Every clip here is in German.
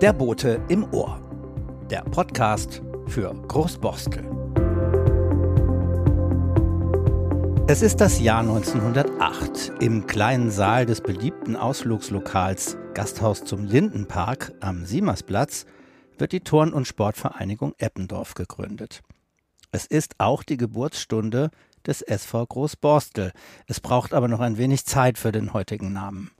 Der Bote im Ohr. Der Podcast für Großborstel. Es ist das Jahr 1908. Im kleinen Saal des beliebten Ausflugslokals Gasthaus zum Lindenpark am Siemersplatz wird die Turn- und Sportvereinigung Eppendorf gegründet. Es ist auch die Geburtsstunde des SV Großborstel. Es braucht aber noch ein wenig Zeit für den heutigen Namen.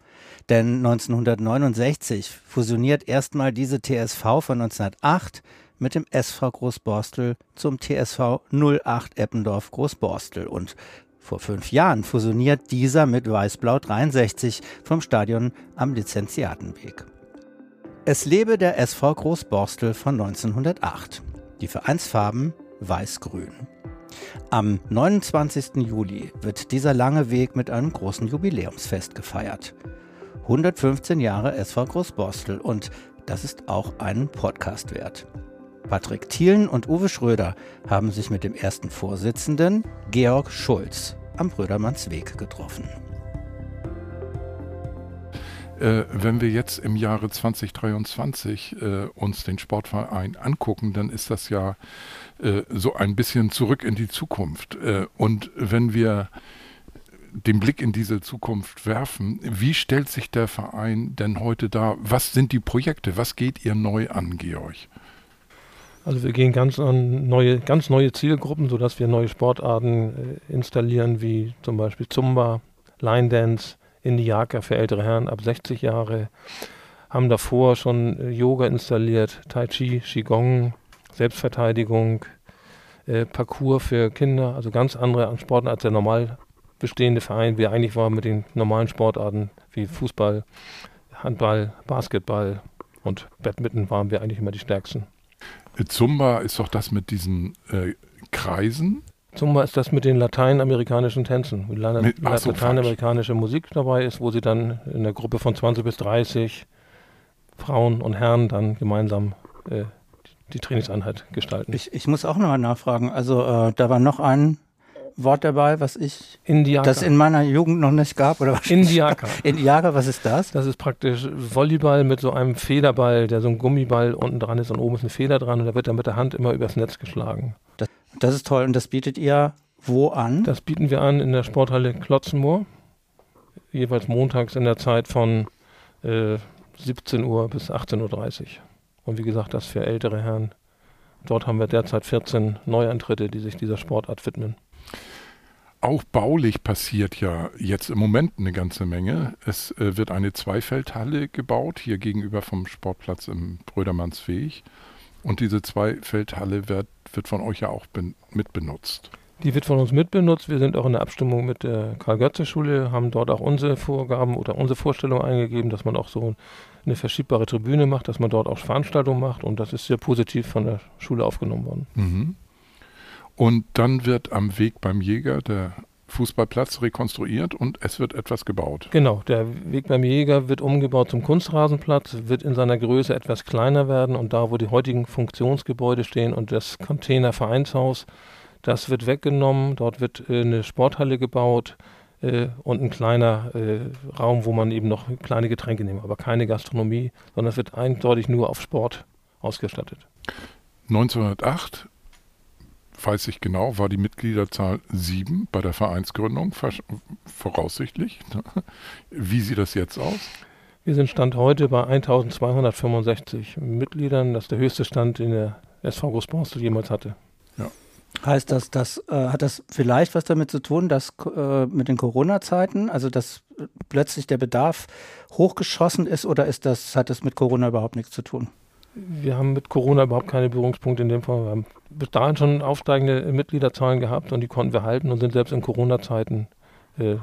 Denn 1969 fusioniert erstmal diese TSV von 1908 mit dem SV Großborstel zum TSV 08 Eppendorf Großborstel und vor fünf Jahren fusioniert dieser mit Weißblau 63 vom Stadion am Lizenziatenweg. Es lebe der SV Großborstel von 1908. Die Vereinsfarben weiß-grün. Am 29. Juli wird dieser lange Weg mit einem großen Jubiläumsfest gefeiert. 115 Jahre SV Großborstel und das ist auch einen Podcast wert. Patrick Thielen und Uwe Schröder haben sich mit dem ersten Vorsitzenden, Georg Schulz, am Brödermannsweg getroffen. Äh, wenn wir jetzt im Jahre 2023 äh, uns den Sportverein angucken, dann ist das ja äh, so ein bisschen zurück in die Zukunft. Äh, und wenn wir den Blick in diese Zukunft werfen, wie stellt sich der Verein denn heute dar? Was sind die Projekte? Was geht ihr neu an, Georg? Also wir gehen ganz an neue, ganz neue Zielgruppen, sodass wir neue Sportarten äh, installieren, wie zum Beispiel Zumba, Line Dance, Indiaka für ältere Herren ab 60 Jahre. Haben davor schon äh, Yoga installiert, Tai Chi, Qigong, Selbstverteidigung, äh, Parcours für Kinder, also ganz andere Sportarten als der normal bestehende Verein, wie eigentlich war mit den normalen Sportarten wie Fußball, Handball, Basketball und Badminton waren wir eigentlich immer die stärksten. Zumba ist doch das mit diesen äh, Kreisen. Zumba ist das mit den lateinamerikanischen Tänzen, wo La Mit- so, lateinamerikanische Musik dabei ist, wo sie dann in der Gruppe von 20 bis 30 Frauen und Herren dann gemeinsam äh, die Trainingseinheit gestalten. Ich, ich muss auch nochmal nachfragen. Also äh, da war noch ein Wort dabei, was ich, Indiaka. das in meiner Jugend noch nicht gab, oder was? Indiaka. Indiaka, was ist das? Das ist praktisch Volleyball mit so einem Federball, der so ein Gummiball unten dran ist und oben ist eine Feder dran und da wird dann mit der Hand immer übers Netz geschlagen. Das ist toll und das bietet ihr wo an? Das bieten wir an in der Sporthalle Klotzenmoor. Jeweils montags in der Zeit von äh, 17 Uhr bis 18.30 Uhr. Und wie gesagt, das für ältere Herren. Dort haben wir derzeit 14 Neuantritte, die sich dieser Sportart widmen. Auch baulich passiert ja jetzt im Moment eine ganze Menge. Es äh, wird eine Zweifeldhalle gebaut, hier gegenüber vom Sportplatz im Brödermannsweg. Und diese Zweifeldhalle wird, wird von euch ja auch ben, mitbenutzt. Die wird von uns mitbenutzt. Wir sind auch in der Abstimmung mit der Karl-Götze-Schule, haben dort auch unsere Vorgaben oder unsere Vorstellung eingegeben, dass man auch so eine verschiebbare Tribüne macht, dass man dort auch Veranstaltungen macht. Und das ist sehr positiv von der Schule aufgenommen worden. Mhm. Und dann wird am Weg beim Jäger der Fußballplatz rekonstruiert und es wird etwas gebaut. Genau, der Weg beim Jäger wird umgebaut zum Kunstrasenplatz, wird in seiner Größe etwas kleiner werden und da, wo die heutigen Funktionsgebäude stehen und das Containervereinshaus, das wird weggenommen. Dort wird äh, eine Sporthalle gebaut äh, und ein kleiner äh, Raum, wo man eben noch kleine Getränke nimmt, aber keine Gastronomie, sondern es wird eindeutig nur auf Sport ausgestattet. 1908, weiß ich genau, war die Mitgliederzahl sieben bei der Vereinsgründung, versch- voraussichtlich. Wie sieht das jetzt aus? Wir sind Stand heute bei 1265 Mitgliedern. Das ist der höchste Stand, den der SV Großborstel jemals hatte. Heißt das, das äh, hat das vielleicht was damit zu tun, dass äh, mit den Corona-Zeiten, also dass plötzlich der Bedarf hochgeschossen ist oder ist das, hat das mit Corona überhaupt nichts zu tun? Wir haben mit Corona überhaupt keine Berührungspunkte in dem Fall. Wir haben bis dahin schon aufsteigende Mitgliederzahlen gehabt und die konnten wir halten und sind selbst in Corona-Zeiten äh,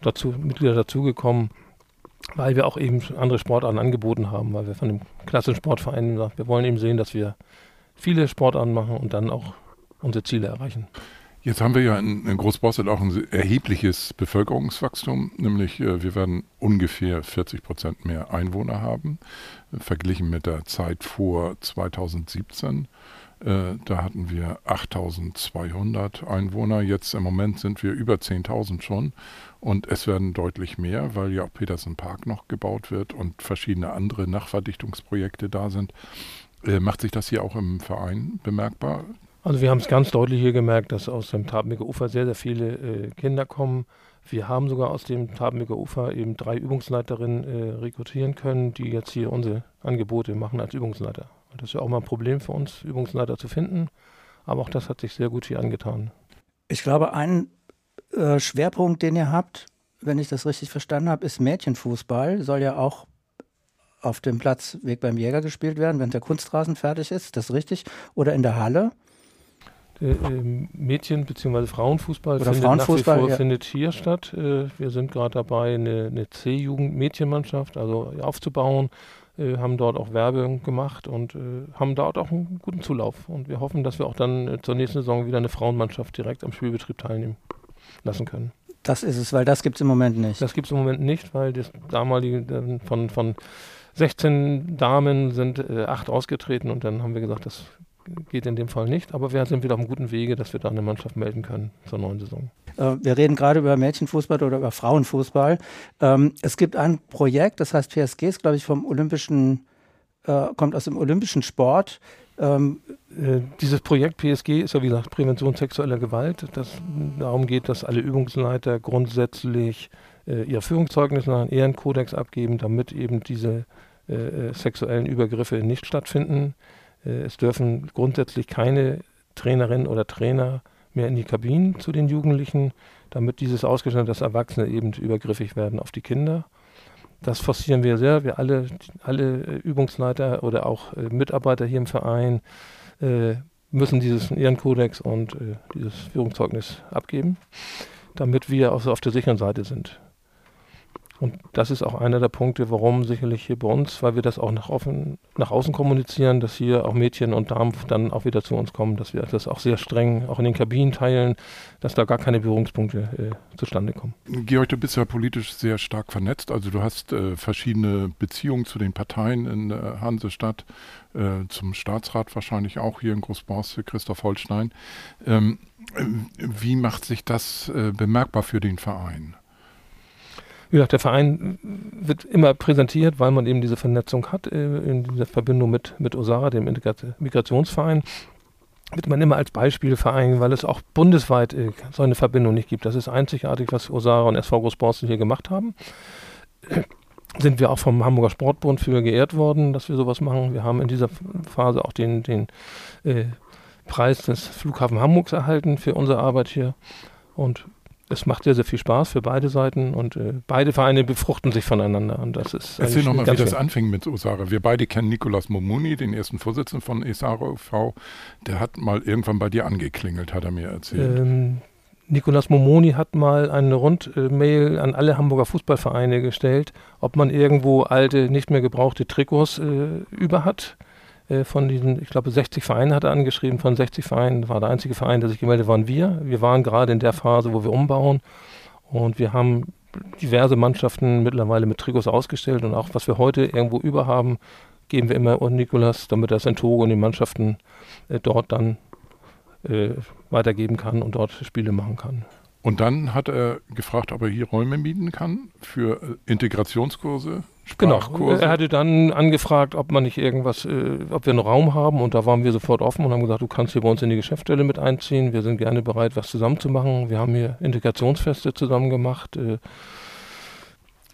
dazu, Mitglieder dazugekommen, weil wir auch eben andere Sportarten angeboten haben, weil wir von dem klassischen Sportverein gesagt wir wollen eben sehen, dass wir viele Sportarten machen und dann auch unsere Ziele erreichen. Jetzt haben wir ja in, in Großborstel auch ein erhebliches Bevölkerungswachstum, nämlich äh, wir werden ungefähr 40 Prozent mehr Einwohner haben, äh, verglichen mit der Zeit vor 2017. Äh, da hatten wir 8200 Einwohner, jetzt im Moment sind wir über 10.000 schon und es werden deutlich mehr, weil ja auch Petersen Park noch gebaut wird und verschiedene andere Nachverdichtungsprojekte da sind. Macht sich das hier auch im Verein bemerkbar? Also wir haben es ganz deutlich hier gemerkt, dass aus dem Tabenbeker Ufer sehr, sehr viele äh, Kinder kommen. Wir haben sogar aus dem Tabenbeker Ufer eben drei Übungsleiterinnen äh, rekrutieren können, die jetzt hier unsere Angebote machen als Übungsleiter. Das ist ja auch mal ein Problem für uns, Übungsleiter zu finden. Aber auch das hat sich sehr gut hier angetan. Ich glaube, ein äh, Schwerpunkt, den ihr habt, wenn ich das richtig verstanden habe, ist Mädchenfußball. Soll ja auch auf dem Platz Weg beim Jäger gespielt werden, wenn der Kunstrasen fertig ist. Das ist richtig? Oder in der Halle? Äh, ähm, Mädchen- bzw. Frauenfußball, Oder findet, Frauenfußball, vor, ja. findet hier statt. Äh, wir sind gerade dabei, eine, eine C-Jugend-Mädchenmannschaft also aufzubauen, äh, haben dort auch Werbung gemacht und haben dort auch einen guten Zulauf. Und wir hoffen, dass wir auch dann zur nächsten Saison wieder eine Frauenmannschaft direkt am Spielbetrieb teilnehmen lassen können. Das ist es, weil das gibt es im Moment nicht. Das gibt es im Moment nicht, weil das damalige von, von 16 Damen sind äh, acht ausgetreten und dann haben wir gesagt, das geht in dem Fall nicht, aber wir sind wieder auf einem guten Wege, dass wir da eine Mannschaft melden können zur neuen Saison. Äh, wir reden gerade über Mädchenfußball oder über Frauenfußball. Ähm, es gibt ein Projekt, das heißt PSG, ist glaube ich vom Olympischen, äh, kommt aus dem Olympischen Sport. Ähm, äh, dieses Projekt PSG ist ja wie gesagt Prävention sexueller Gewalt. Das darum geht, dass alle Übungsleiter grundsätzlich ihr Führungszeugnis nach einem Ehrenkodex abgeben, damit eben diese sexuellen Übergriffe nicht stattfinden. Äh, es dürfen grundsätzlich keine Trainerinnen oder Trainer mehr in die Kabinen zu den Jugendlichen, damit dieses ausgestellt, dass Erwachsene eben übergriffig werden auf die Kinder. Das forcieren wir sehr. Wir alle, alle äh, Übungsleiter oder auch äh, Mitarbeiter hier im Verein müssen dieses Ehrenkodex und dieses Führungszeugnis abgeben, damit wir auch so auf der sicheren Seite sind. Und das ist auch einer der Punkte, warum sicherlich hier bei uns, weil wir das auch nach, offen, nach außen kommunizieren, dass hier auch Mädchen und Damen dann auch wieder zu uns kommen, dass wir das auch sehr streng auch in den Kabinen teilen, dass da gar keine Berührungspunkte äh, zustande kommen. Georg, du bist ja politisch sehr stark vernetzt. Also du hast äh, verschiedene Beziehungen zu den Parteien in der Hansestadt, äh, zum Staatsrat wahrscheinlich auch hier in Großborstel, Christoph Holstein. Ähm, wie macht sich das äh, bemerkbar für den Verein? Wie gesagt, der Verein wird immer präsentiert, weil man eben diese Vernetzung hat äh, in dieser Verbindung mit, mit Osara, dem Migrationsverein. Wird man immer als Beispielverein, weil es auch bundesweit äh, so eine Verbindung nicht gibt. Das ist einzigartig, was Osara und SV Großborstel hier gemacht haben. Sind wir auch vom Hamburger Sportbund für geehrt worden, dass wir sowas machen. Wir haben in dieser Phase auch den, den äh, Preis des Flughafen Hamburgs erhalten für unsere Arbeit hier. Und es macht sehr, sehr viel Spaß für beide Seiten und äh, beide Vereine befruchten sich voneinander. Und das ist Erzähl nochmal, wie das anfing mit Osara. Wir beide kennen Nikolas Momuni, den ersten Vorsitzenden von Esaro v. Der hat mal irgendwann bei dir angeklingelt, hat er mir erzählt. Ähm, Nikolas Momoni hat mal eine Rundmail an alle Hamburger Fußballvereine gestellt, ob man irgendwo alte, nicht mehr gebrauchte Trikots äh, über hat. Äh, von diesen, ich glaube, 60 Vereinen hat er angeschrieben. Von 60 Vereinen war der einzige Verein, der sich gemeldet waren wir. Wir waren gerade in der Phase, wo wir umbauen. Und wir haben diverse Mannschaften mittlerweile mit Trikots ausgestellt. Und auch was wir heute irgendwo über haben, geben wir immer an Nikolas, damit er es in Togo und die Mannschaften äh, dort dann äh, weitergeben kann und dort Spiele machen kann. Und dann hat er gefragt, ob er hier Räume mieten kann für äh, Integrationskurse. Genau, er hatte dann angefragt, ob man nicht irgendwas, äh, ob wir einen Raum haben und da waren wir sofort offen und haben gesagt, du kannst hier bei uns in die Geschäftsstelle mit einziehen. Wir sind gerne bereit, was zusammen zu machen. Wir haben hier Integrationsfeste zusammen gemacht. Äh,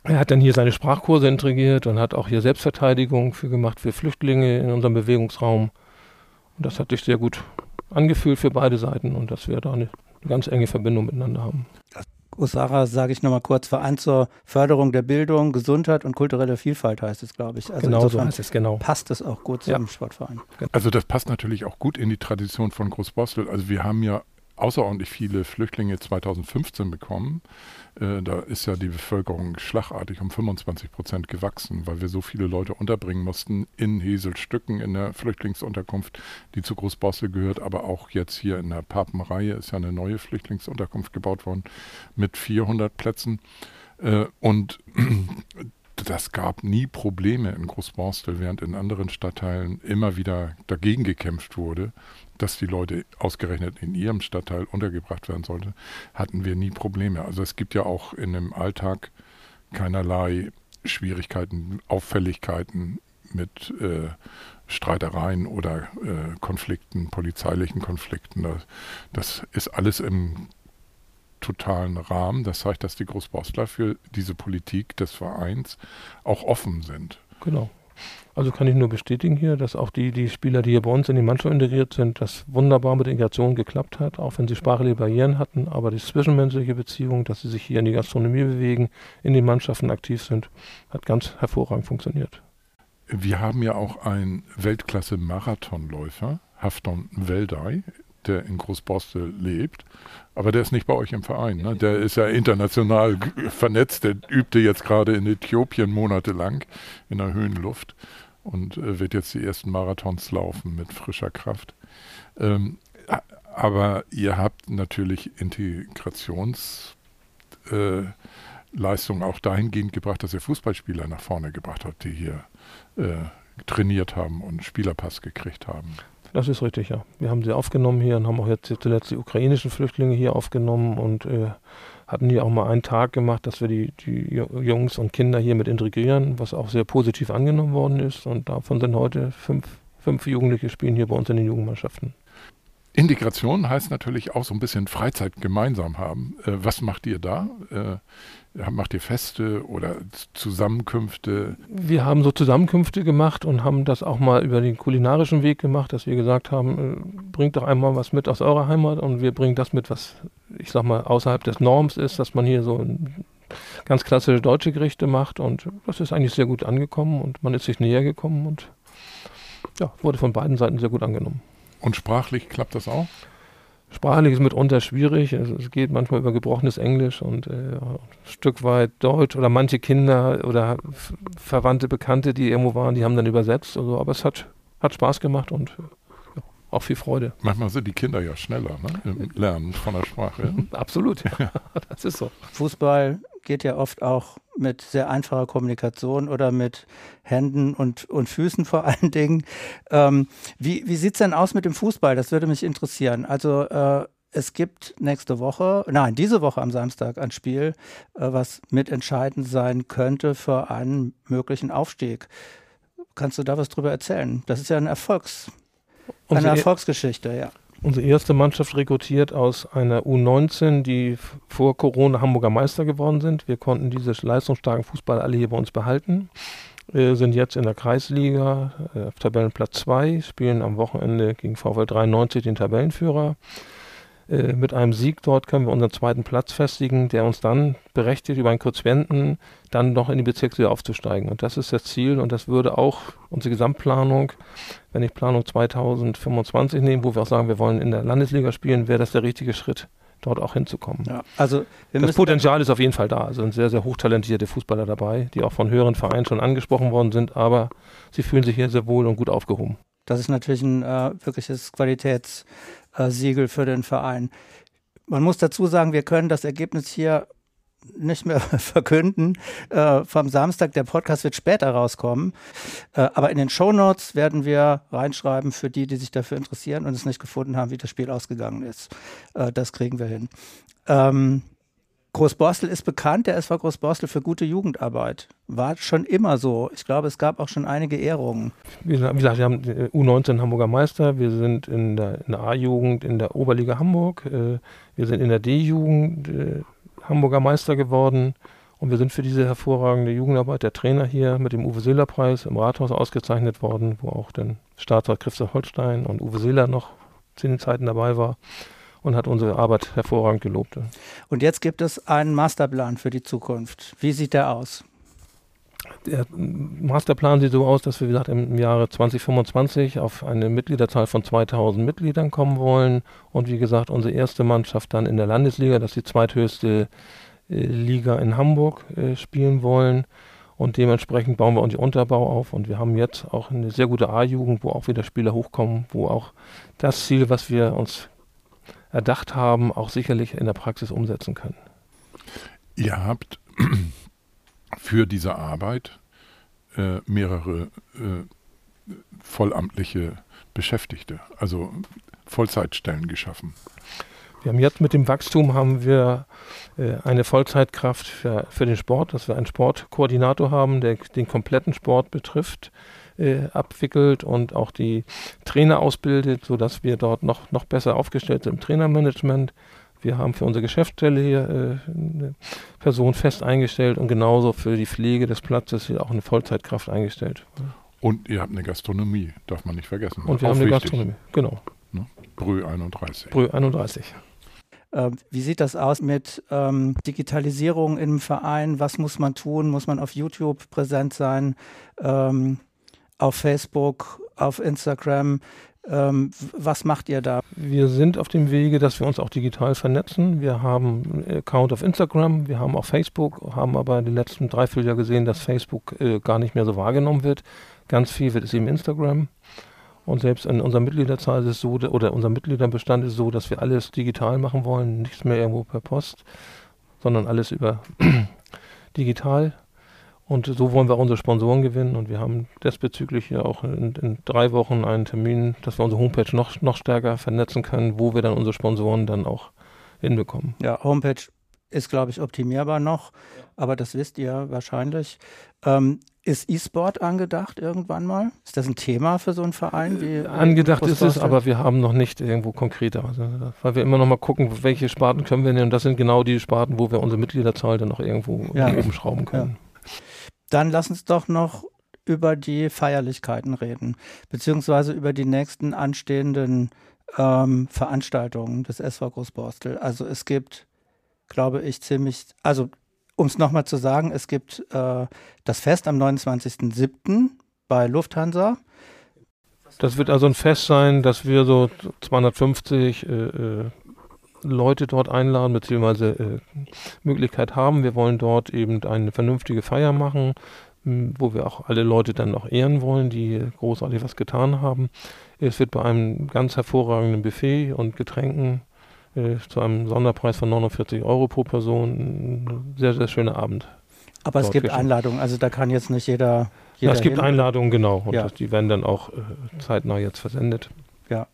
er hat dann hier seine Sprachkurse integriert und hat auch hier Selbstverteidigung für gemacht für Flüchtlinge in unserem Bewegungsraum. Und das hat sich sehr gut angefühlt für beide Seiten und dass wir da eine, eine ganz enge Verbindung miteinander haben. Osara, sage ich nochmal kurz, Verein zur Förderung der Bildung, Gesundheit und kulturelle Vielfalt heißt es, glaube ich. Also genau so heißt es, genau. Passt es auch gut zum ja. Sportverein. Also das passt natürlich auch gut in die Tradition von Großborstel. Also wir haben ja außerordentlich viele Flüchtlinge 2015 bekommen. Äh, da ist ja die Bevölkerung schlagartig um 25 Prozent gewachsen, weil wir so viele Leute unterbringen mussten in Heselstücken in der Flüchtlingsunterkunft, die zu Großbossel gehört, aber auch jetzt hier in der Papenreihe ist ja eine neue Flüchtlingsunterkunft gebaut worden mit 400 Plätzen. Äh, und das gab nie Probleme in Großborstel, während in anderen Stadtteilen immer wieder dagegen gekämpft wurde, dass die Leute ausgerechnet in ihrem Stadtteil untergebracht werden sollten, hatten wir nie Probleme. Also es gibt ja auch in dem Alltag keinerlei Schwierigkeiten, Auffälligkeiten mit äh, Streitereien oder äh, Konflikten, polizeilichen Konflikten. Das, das ist alles im totalen Rahmen. Das zeigt, dass die Großbostler für diese Politik des Vereins auch offen sind. Genau. Also kann ich nur bestätigen hier, dass auch die, die Spieler, die hier bei uns in die Mannschaft integriert sind, das wunderbar mit der Integration geklappt hat, auch wenn sie sprachliche Barrieren hatten, aber die zwischenmenschliche Beziehung, dass sie sich hier in die Gastronomie bewegen, in den Mannschaften aktiv sind, hat ganz hervorragend funktioniert. Wir haben ja auch einen Weltklasse-Marathonläufer, Hafton Weldai, der in Großborstel lebt. Aber der ist nicht bei euch im Verein. Ne? Der ist ja international vernetzt. Der übte jetzt gerade in Äthiopien monatelang in der Höhenluft und äh, wird jetzt die ersten Marathons laufen mit frischer Kraft. Ähm, aber ihr habt natürlich Integrationsleistungen äh, auch dahingehend gebracht, dass ihr Fußballspieler nach vorne gebracht habt, die hier äh, trainiert haben und Spielerpass gekriegt haben. Das ist richtig, ja. Wir haben sie aufgenommen hier und haben auch jetzt zuletzt die ukrainischen Flüchtlinge hier aufgenommen und äh, hatten hier auch mal einen Tag gemacht, dass wir die, die Jungs und Kinder hier mit integrieren, was auch sehr positiv angenommen worden ist. Und davon sind heute fünf, fünf Jugendliche spielen hier bei uns in den Jugendmannschaften. Integration heißt natürlich auch so ein bisschen Freizeit gemeinsam haben. Äh, was macht ihr da? Äh, macht ihr Feste oder Zusammenkünfte? Wir haben so Zusammenkünfte gemacht und haben das auch mal über den kulinarischen Weg gemacht, dass wir gesagt haben, äh, bringt doch einmal was mit aus eurer Heimat und wir bringen das mit, was ich sag mal außerhalb des Norms ist, dass man hier so ganz klassische deutsche Gerichte macht und das ist eigentlich sehr gut angekommen und man ist sich näher gekommen und ja, wurde von beiden Seiten sehr gut angenommen. Und sprachlich klappt das auch? Sprachlich ist mitunter schwierig. Es, es geht manchmal über gebrochenes Englisch und äh, ein Stück weit Deutsch oder manche Kinder oder Verwandte, Bekannte, die irgendwo waren, die haben dann übersetzt. Also, aber es hat, hat Spaß gemacht und ja, auch viel Freude. Manchmal sind die Kinder ja schneller ne? im Lernen von der Sprache. Absolut, ja. das ist so. Fußball geht ja oft auch mit sehr einfacher Kommunikation oder mit Händen und, und Füßen vor allen Dingen. Ähm, wie wie sieht es denn aus mit dem Fußball? Das würde mich interessieren. Also äh, es gibt nächste Woche, nein, diese Woche am Samstag ein Spiel, äh, was mitentscheidend sein könnte für einen möglichen Aufstieg. Kannst du da was drüber erzählen? Das ist ja ein Erfolgs, eine Erfolgsgeschichte, ja unsere erste Mannschaft rekrutiert aus einer U19, die vor Corona Hamburger Meister geworden sind. Wir konnten diese leistungsstarken Fußballer alle hier bei uns behalten. Wir sind jetzt in der Kreisliga äh, auf Tabellenplatz 2, spielen am Wochenende gegen VfL 93 den Tabellenführer. Äh, mit einem Sieg dort können wir unseren zweiten Platz festigen, der uns dann berechtigt, über einen Quotienten dann noch in die Bezirksliga aufzusteigen. Und das ist das Ziel und das würde auch unsere Gesamtplanung, wenn ich Planung 2025 nehme, wo wir auch sagen, wir wollen in der Landesliga spielen, wäre das der richtige Schritt dort auch hinzukommen. Ja, also das Potenzial ist auf jeden Fall da. Also sind sehr, sehr hochtalentierte Fußballer dabei, die auch von höheren Vereinen schon angesprochen worden sind, aber sie fühlen sich hier sehr wohl und gut aufgehoben. Das ist natürlich ein äh, wirkliches Qualitätssiegel für den Verein. Man muss dazu sagen, wir können das Ergebnis hier nicht mehr verkünden äh, vom Samstag. Der Podcast wird später rauskommen. Äh, aber in den Show Notes werden wir reinschreiben für die, die sich dafür interessieren und es nicht gefunden haben, wie das Spiel ausgegangen ist. Äh, das kriegen wir hin. Ähm, Großborstel ist bekannt, der SV Großborstel für gute Jugendarbeit. War schon immer so. Ich glaube, es gab auch schon einige Ehrungen. Wie gesagt, wir haben U19 Hamburger Meister, wir sind in der, der A-Jugend in der Oberliga Hamburg, äh, wir sind in der D-Jugend äh, Hamburger Meister geworden und wir sind für diese hervorragende Jugendarbeit der Trainer hier mit dem Uwe Seeler Preis im Rathaus ausgezeichnet worden, wo auch der Staatsrat Christoph Holstein und Uwe Seeler noch zu den Zeiten dabei war und hat unsere Arbeit hervorragend gelobt. Und jetzt gibt es einen Masterplan für die Zukunft. Wie sieht der aus? der Masterplan sieht so aus, dass wir, wie gesagt, im Jahre 2025 auf eine Mitgliederzahl von 2000 Mitgliedern kommen wollen. Und wie gesagt, unsere erste Mannschaft dann in der Landesliga, das ist die zweithöchste äh, Liga in Hamburg, äh, spielen wollen. Und dementsprechend bauen wir unseren Unterbau auf. Und wir haben jetzt auch eine sehr gute A-Jugend, wo auch wieder Spieler hochkommen, wo auch das Ziel, was wir uns erdacht haben, auch sicherlich in der Praxis umsetzen können. Ihr habt für diese Arbeit äh, mehrere äh, vollamtliche Beschäftigte, also Vollzeitstellen geschaffen. Wir haben jetzt mit dem Wachstum haben wir äh, eine Vollzeitkraft für, für den Sport, dass wir einen Sportkoordinator haben, der den kompletten Sport betrifft, äh, abwickelt und auch die Trainer ausbildet, sodass wir dort noch, noch besser aufgestellt sind im Trainermanagement. Wir haben für unsere Geschäftsstelle hier äh, eine Person fest eingestellt und genauso für die Pflege des Platzes hier auch eine Vollzeitkraft eingestellt. Und ihr habt eine Gastronomie, darf man nicht vergessen. Und wir haben eine wichtig. Gastronomie, genau. Ne? Brü 31. Brü 31. Äh, wie sieht das aus mit ähm, Digitalisierung im Verein? Was muss man tun? Muss man auf YouTube präsent sein? Ähm, auf Facebook, auf Instagram? Ähm, was macht ihr da? Wir sind auf dem Wege, dass wir uns auch digital vernetzen. Wir haben einen Account auf Instagram, wir haben auch Facebook, haben aber in den letzten drei, vier Jahren gesehen, dass Facebook äh, gar nicht mehr so wahrgenommen wird. Ganz viel wird es eben Instagram. Und selbst in unserer Mitgliederzahl ist es so, oder unser Mitgliederbestand ist so, dass wir alles digital machen wollen, nichts mehr irgendwo per Post, sondern alles über digital. Und so wollen wir auch unsere Sponsoren gewinnen. Und wir haben diesbezüglich ja auch in, in, drei Wochen einen Termin, dass wir unsere Homepage noch, noch stärker vernetzen können, wo wir dann unsere Sponsoren dann auch hinbekommen. Ja, Homepage ist, glaube ich, optimierbar noch, aber das wisst ihr wahrscheinlich. Ähm, ist E-Sport angedacht irgendwann mal? Ist das ein Thema für so einen Verein? Wie äh, angedacht ist es, aber wir haben noch nicht irgendwo konkreter. Also, weil wir immer noch mal gucken, welche Sparten können wir nehmen. Und das sind genau die Sparten, wo wir unsere Mitgliederzahl dann auch irgendwo ja. oben schrauben können. Ja. Dann lass uns doch noch über die Feierlichkeiten reden, beziehungsweise über die nächsten anstehenden ähm, Veranstaltungen des SV Großborstel. Also es gibt, glaube ich, ziemlich, also um es nochmal zu sagen, es gibt äh, das Fest am 29.07. bei Lufthansa. Das wird also ein Fest sein, dass wir so 250 äh, äh, Leute dort einladen, beziehungsweise äh, Möglichkeit haben. Wir wollen dort eben eine vernünftige Feier machen, wo wir auch alle Leute dann noch ehren wollen, die großartig was getan haben. Es wird bei einem ganz hervorragenden Buffet und Getränken äh, zu einem Sonderpreis von 49 Euro pro Person ein sehr, sehr schöner Abend. Aber es gibt geschehen. Einladungen, also da kann jetzt nicht jeder. jeder ja, es gibt hin. Einladungen, genau. Und ja. das, die werden dann auch äh, zeitnah jetzt versendet. Ja.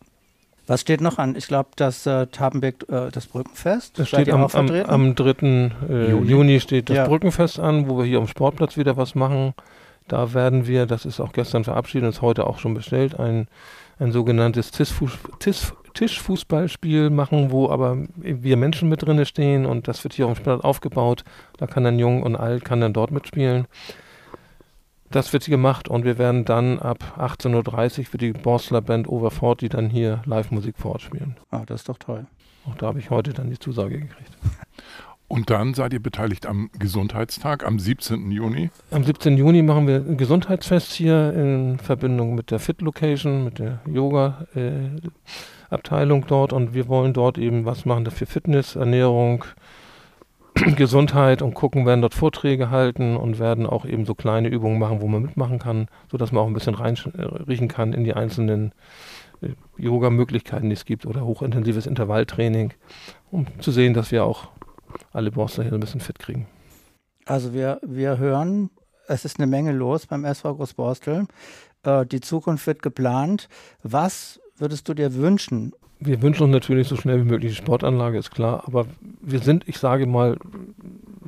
Was steht noch an? Ich glaube, das äh, Tabenbeck, äh, das Brückenfest. Das steht am, am, am 3. Äh, Juni. Juni. steht das ja. Brückenfest an, wo wir hier am Sportplatz wieder was machen. Da werden wir, das ist auch gestern verabschiedet und ist heute auch schon bestellt, ein, ein sogenanntes Tischfußballspiel machen, wo aber wir Menschen mit drin stehen und das wird hier auf dem Spielplatz aufgebaut. Da kann dann Jung und Alt kann dann dort mitspielen. Das wird gemacht und wir werden dann ab 18.30 Uhr für die Borstler Band Over 40 dann hier Live-Musik vor Ort spielen. Ah, das ist doch toll. Auch da habe ich heute dann die Zusage gekriegt. Und dann seid ihr beteiligt am Gesundheitstag am 17. Juni? Am 17. Juni machen wir ein Gesundheitsfest hier in Verbindung mit der Fit Location, mit der Yoga-Abteilung äh, dort. Und wir wollen dort eben was machen für Fitness, Ernährung, Gesundheit und gucken, werden dort Vorträge halten und werden auch eben so kleine Übungen machen, wo man mitmachen kann, sodass man auch ein bisschen reinriechen kann in die einzelnen äh, Yoga-Möglichkeiten, die es gibt oder hochintensives Intervalltraining, um zu sehen, dass wir auch alle Borstler hier ein bisschen fit kriegen. Also wir, wir hören, es ist eine Menge los beim SV Großborstel. Äh, die Zukunft wird geplant. Was würdest du dir wünschen, wir wünschen uns natürlich so schnell wie möglich die Sportanlage, ist klar. Aber wir sind, ich sage mal,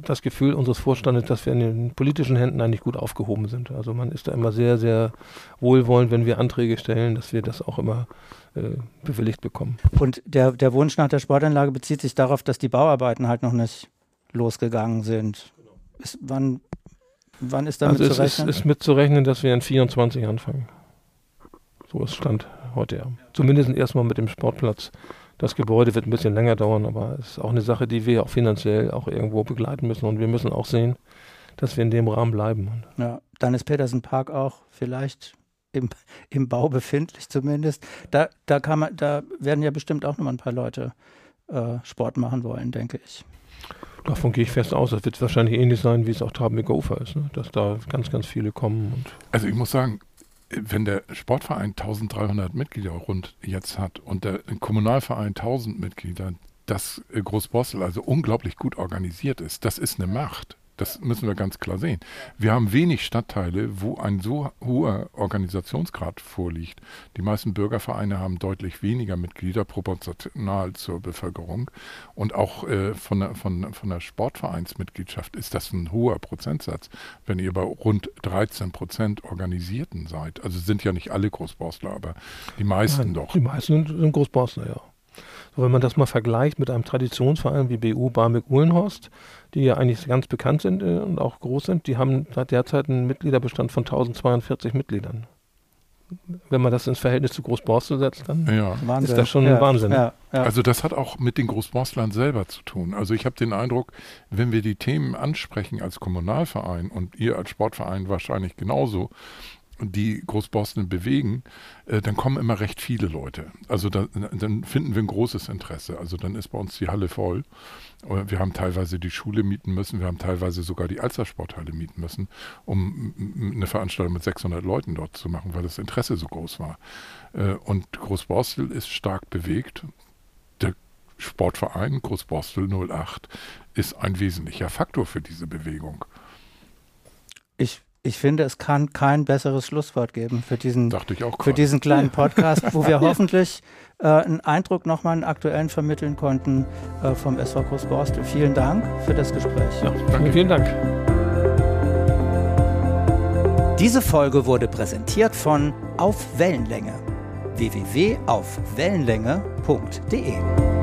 das Gefühl unseres Vorstandes, dass wir in den politischen Händen eigentlich gut aufgehoben sind. Also man ist da immer sehr, sehr wohlwollend, wenn wir Anträge stellen, dass wir das auch immer äh, bewilligt bekommen. Und der, der Wunsch nach der Sportanlage bezieht sich darauf, dass die Bauarbeiten halt noch nicht losgegangen sind. Ist, wann, wann ist damit also zu rechnen? Es ist, ist mitzurechnen, dass wir in 24 anfangen. So ist Stand heute, ja. Zumindest erstmal mit dem Sportplatz. Das Gebäude wird ein bisschen länger dauern, aber es ist auch eine Sache, die wir auch finanziell auch irgendwo begleiten müssen. Und wir müssen auch sehen, dass wir in dem Rahmen bleiben. Ja, dann ist Petersen Park auch vielleicht im, im Bau befindlich zumindest. Da, da, kann man, da werden ja bestimmt auch noch mal ein paar Leute äh, Sport machen wollen, denke ich. Davon gehe ich fest aus. Das wird wahrscheinlich ähnlich sein, wie es auch Traben-Gofer ist, ne? dass da ganz, ganz viele kommen. also ich muss sagen, wenn der Sportverein 1300 Mitglieder rund jetzt hat und der Kommunalverein 1000 Mitglieder, dass Großbossel also unglaublich gut organisiert ist, das ist eine Macht. Das müssen wir ganz klar sehen. Wir haben wenig Stadtteile, wo ein so hoher Organisationsgrad vorliegt. Die meisten Bürgervereine haben deutlich weniger Mitglieder proportional zur Bevölkerung. Und auch äh, von, der, von, von der Sportvereinsmitgliedschaft ist das ein hoher Prozentsatz, wenn ihr bei rund 13 Prozent Organisierten seid. Also sind ja nicht alle Großborstler, aber die meisten Nein, doch. Die meisten sind Großborstler, ja. So, wenn man das mal vergleicht mit einem Traditionsverein wie BU Barmbek-Uhlenhorst, die ja eigentlich ganz bekannt sind äh, und auch groß sind, die haben derzeit einen Mitgliederbestand von 1042 Mitgliedern. Wenn man das ins Verhältnis zu Großborstel setzt, dann ja. ist das schon ja. Wahnsinn. Ja. Also das hat auch mit den Großborstlern selber zu tun. Also ich habe den Eindruck, wenn wir die Themen ansprechen als Kommunalverein und ihr als Sportverein wahrscheinlich genauso, die Großborsten bewegen, äh, dann kommen immer recht viele Leute. Also da, dann finden wir ein großes Interesse. Also dann ist bei uns die Halle voll. Wir haben teilweise die Schule mieten müssen, wir haben teilweise sogar die Alstersporthalle mieten müssen, um eine Veranstaltung mit 600 Leuten dort zu machen, weil das Interesse so groß war. Äh, und Großborstel ist stark bewegt. Der Sportverein Großborstel 08 ist ein wesentlicher Faktor für diese Bewegung. Ich ich finde, es kann kein besseres Schlusswort geben für diesen, für diesen kleinen Podcast, wo wir hoffentlich äh, einen Eindruck nochmal einen aktuellen vermitteln konnten äh, vom SV Großborstel. Vielen Dank für das Gespräch. Ja, danke. Vielen Dank. Diese Folge wurde präsentiert von Auf Wellenlänge www.aufwellenlänge.de